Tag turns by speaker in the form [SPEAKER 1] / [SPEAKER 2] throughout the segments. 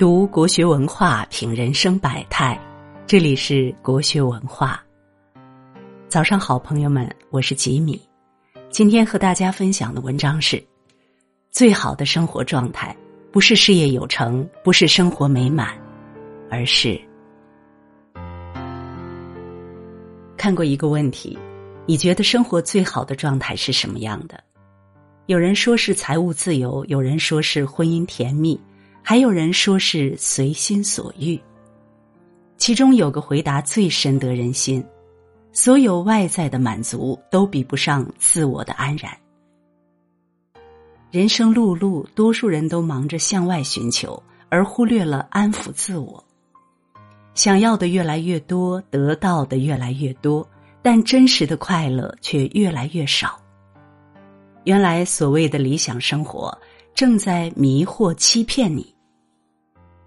[SPEAKER 1] 读国学文化，品人生百态。这里是国学文化。早上好，朋友们，我是吉米。今天和大家分享的文章是：最好的生活状态，不是事业有成，不是生活美满，而是……看过一个问题，你觉得生活最好的状态是什么样的？有人说是财务自由，有人说是婚姻甜蜜。还有人说是随心所欲，其中有个回答最深得人心：所有外在的满足都比不上自我的安然。人生碌碌，多数人都忙着向外寻求，而忽略了安抚自我。想要的越来越多，得到的越来越多，但真实的快乐却越来越少。原来所谓的理想生活。正在迷惑欺骗你。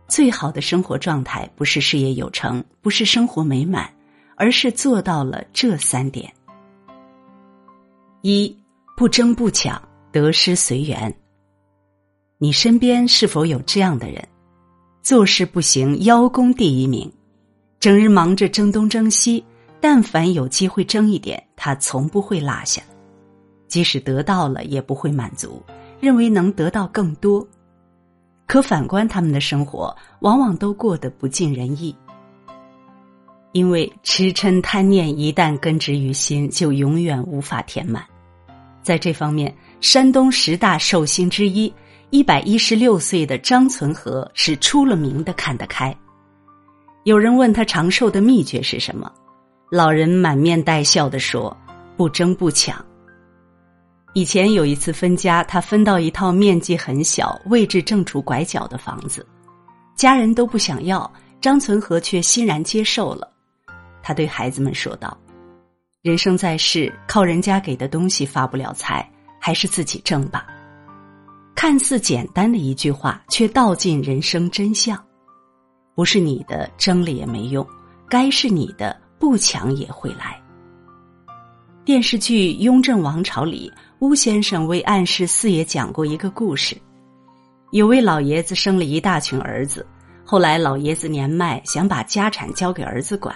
[SPEAKER 1] 最好的生活状态不是事业有成，不是生活美满，而是做到了这三点：一不争不抢，得失随缘。你身边是否有这样的人？做事不行，邀功第一名，整日忙着争东争西，但凡有机会争一点，他从不会落下，即使得到了，也不会满足。认为能得到更多，可反观他们的生活，往往都过得不尽人意。因为痴嗔贪念一旦根植于心，就永远无法填满。在这方面，山东十大寿星之一、一百一十六岁的张存和是出了名的看得开。有人问他长寿的秘诀是什么，老人满面带笑的说：“不争不抢。”以前有一次分家，他分到一套面积很小、位置正处拐角的房子，家人都不想要，张存和却欣然接受了。他对孩子们说道：“人生在世，靠人家给的东西发不了财，还是自己挣吧。”看似简单的一句话，却道尽人生真相。不是你的，争了也没用；该是你的，不抢也会来。电视剧《雍正王朝》里。巫先生为暗示四爷讲过一个故事：有位老爷子生了一大群儿子，后来老爷子年迈，想把家产交给儿子管，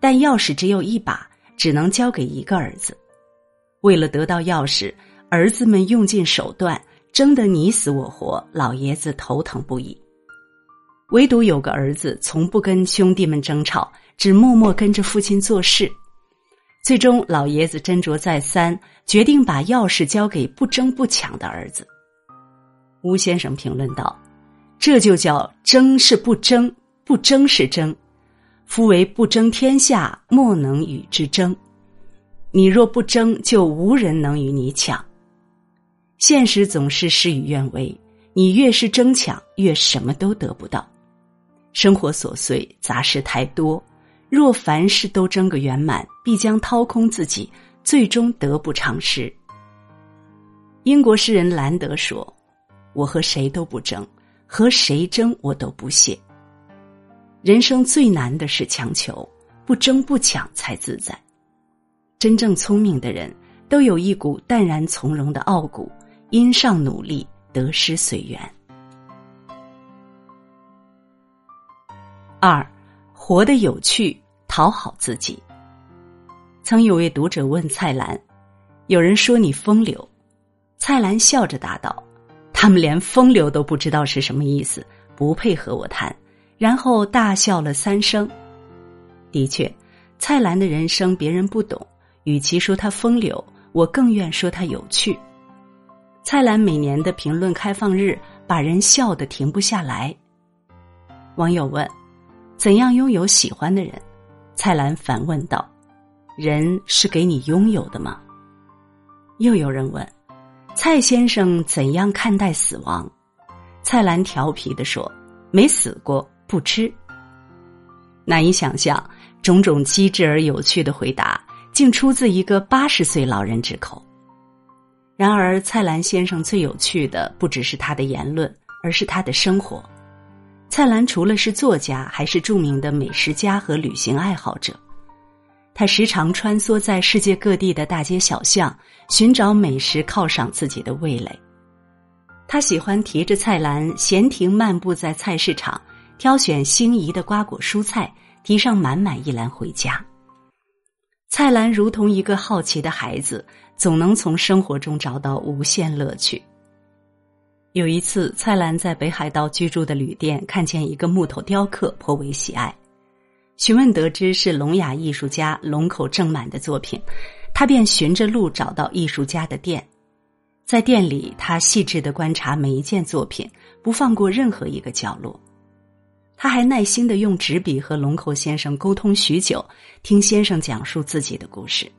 [SPEAKER 1] 但钥匙只有一把，只能交给一个儿子。为了得到钥匙，儿子们用尽手段，争得你死我活，老爷子头疼不已。唯独有个儿子从不跟兄弟们争吵，只默默跟着父亲做事。最终，老爷子斟酌再三，决定把钥匙交给不争不抢的儿子。吴先生评论道：“这就叫争是不争，不争是争。夫为不争天下，莫能与之争。你若不争，就无人能与你抢。现实总是事与愿违，你越是争抢，越什么都得不到。生活琐碎，杂事太多。”若凡事都争个圆满，必将掏空自己，最终得不偿失。英国诗人兰德说：“我和谁都不争，和谁争我都不屑。人生最难的是强求，不争不抢才自在。真正聪明的人都有一股淡然从容的傲骨，因上努力，得失随缘。”二，活得有趣。讨好自己。曾有位读者问蔡澜：“有人说你风流。”蔡澜笑着答道：“他们连风流都不知道是什么意思，不配和我谈。”然后大笑了三声。的确，蔡澜的人生别人不懂，与其说他风流，我更愿说他有趣。蔡澜每年的评论开放日，把人笑得停不下来。网友问：“怎样拥有喜欢的人？”蔡澜反问道：“人是给你拥有的吗？”又有人问：“蔡先生怎样看待死亡？”蔡澜调皮的说：“没死过，不吃。”难以想象，种种机智而有趣的回答，竟出自一个八十岁老人之口。然而，蔡澜先生最有趣的不只是他的言论，而是他的生活。蔡澜除了是作家，还是著名的美食家和旅行爱好者。他时常穿梭在世界各地的大街小巷，寻找美食犒赏自己的味蕾。他喜欢提着菜篮闲庭漫步在菜市场，挑选心仪的瓜果蔬菜，提上满满一篮回家。菜篮如同一个好奇的孩子，总能从生活中找到无限乐趣。有一次，蔡澜在北海道居住的旅店看见一个木头雕刻，颇为喜爱。询问得知是聋哑艺术家龙口正满的作品，他便循着路找到艺术家的店。在店里，他细致的观察每一件作品，不放过任何一个角落。他还耐心的用纸笔和龙口先生沟通许久，听先生讲述自己的故事。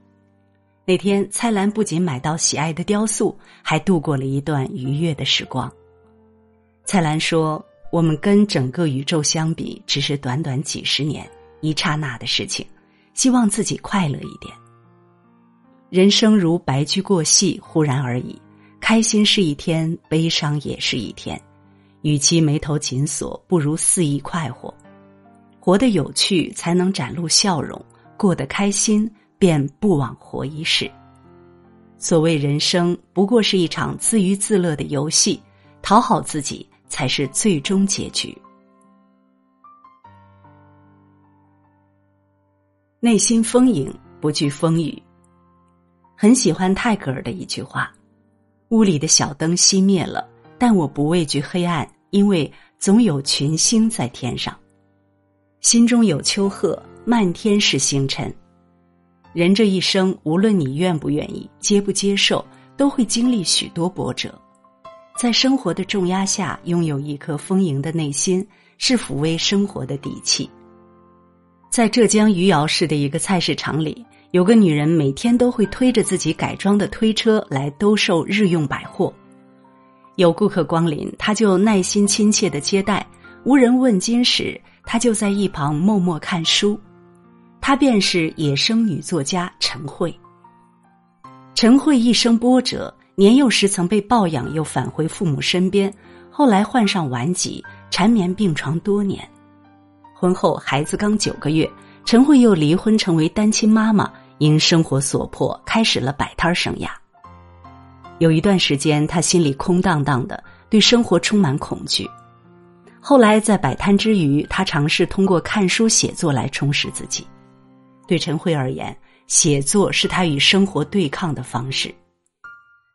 [SPEAKER 1] 那天，蔡澜不仅买到喜爱的雕塑，还度过了一段愉悦的时光。蔡澜说：“我们跟整个宇宙相比，只是短短几十年、一刹那的事情。希望自己快乐一点。人生如白驹过隙，忽然而已。开心是一天，悲伤也是一天。与其眉头紧锁，不如肆意快活。活得有趣，才能展露笑容；过得开心。”便不枉活一世。所谓人生，不过是一场自娱自乐的游戏，讨好自己才是最终结局。内心丰盈，不惧风雨。很喜欢泰戈尔的一句话：“屋里的小灯熄灭了，但我不畏惧黑暗，因为总有群星在天上。心中有丘壑，漫天是星辰。”人这一生，无论你愿不愿意、接不接受，都会经历许多波折。在生活的重压下，拥有一颗丰盈的内心，是抚慰生活的底气。在浙江余姚市的一个菜市场里，有个女人每天都会推着自己改装的推车来兜售日用百货。有顾客光临，她就耐心亲切的接待；无人问津时，她就在一旁默默看书。她便是野生女作家陈慧。陈慧一生波折，年幼时曾被抱养，又返回父母身边，后来患上顽疾，缠绵病床多年。婚后孩子刚九个月，陈慧又离婚，成为单亲妈妈，因生活所迫，开始了摆摊生涯。有一段时间，她心里空荡荡的，对生活充满恐惧。后来在摆摊之余，她尝试通过看书写作来充实自己。对陈慧而言，写作是他与生活对抗的方式。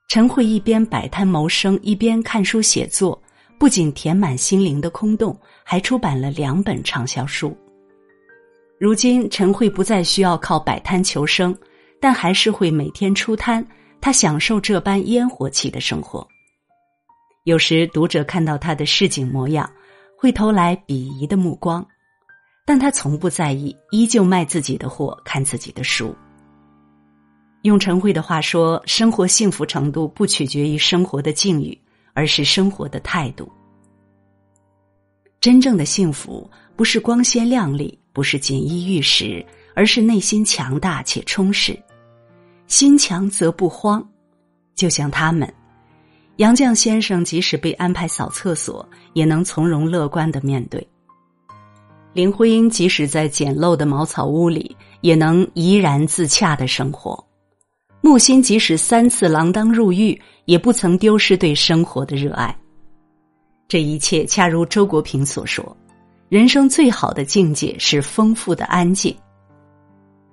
[SPEAKER 1] 陈慧一边摆摊谋生，一边看书写作，不仅填满心灵的空洞，还出版了两本畅销书。如今，陈慧不再需要靠摆摊求生，但还是会每天出摊。他享受这般烟火气的生活。有时，读者看到他的市井模样，会投来鄙夷的目光。但他从不在意，依旧卖自己的货，看自己的书。用陈慧的话说，生活幸福程度不取决于生活的境遇，而是生活的态度。真正的幸福不是光鲜亮丽，不是锦衣玉食，而是内心强大且充实。心强则不慌，就像他们，杨绛先生即使被安排扫厕所，也能从容乐观的面对。林徽因即使在简陋的茅草屋里，也能怡然自洽的生活；木心即使三次锒铛入狱，也不曾丢失对生活的热爱。这一切恰如周国平所说：“人生最好的境界是丰富的安静。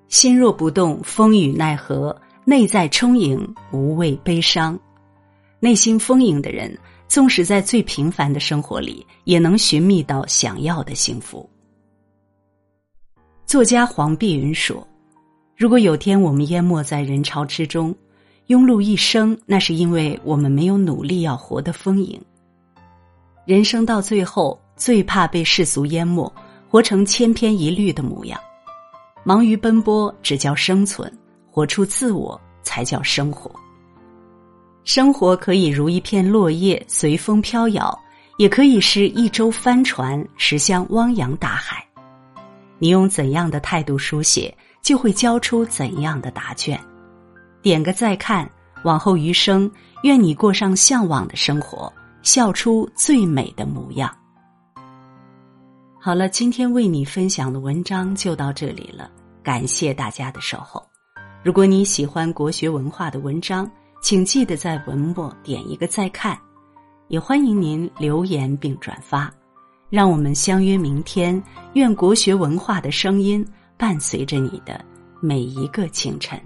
[SPEAKER 1] 心若不动，风雨奈何；内在充盈，无畏悲伤。内心丰盈的人，纵使在最平凡的生活里，也能寻觅到想要的幸福。”作家黄碧云说：“如果有天我们淹没在人潮之中，庸碌一生，那是因为我们没有努力要活得丰盈。人生到最后，最怕被世俗淹没，活成千篇一律的模样。忙于奔波只叫生存，活出自我才叫生活。生活可以如一片落叶，随风飘摇；也可以是一舟帆船，驶向汪洋大海。”你用怎样的态度书写，就会交出怎样的答卷。点个再看，往后余生，愿你过上向往的生活，笑出最美的模样。好了，今天为你分享的文章就到这里了，感谢大家的守候。如果你喜欢国学文化的文章，请记得在文末点一个再看。也欢迎您留言并转发，让我们相约明天。愿国学文化的声音伴随着你的每一个清晨。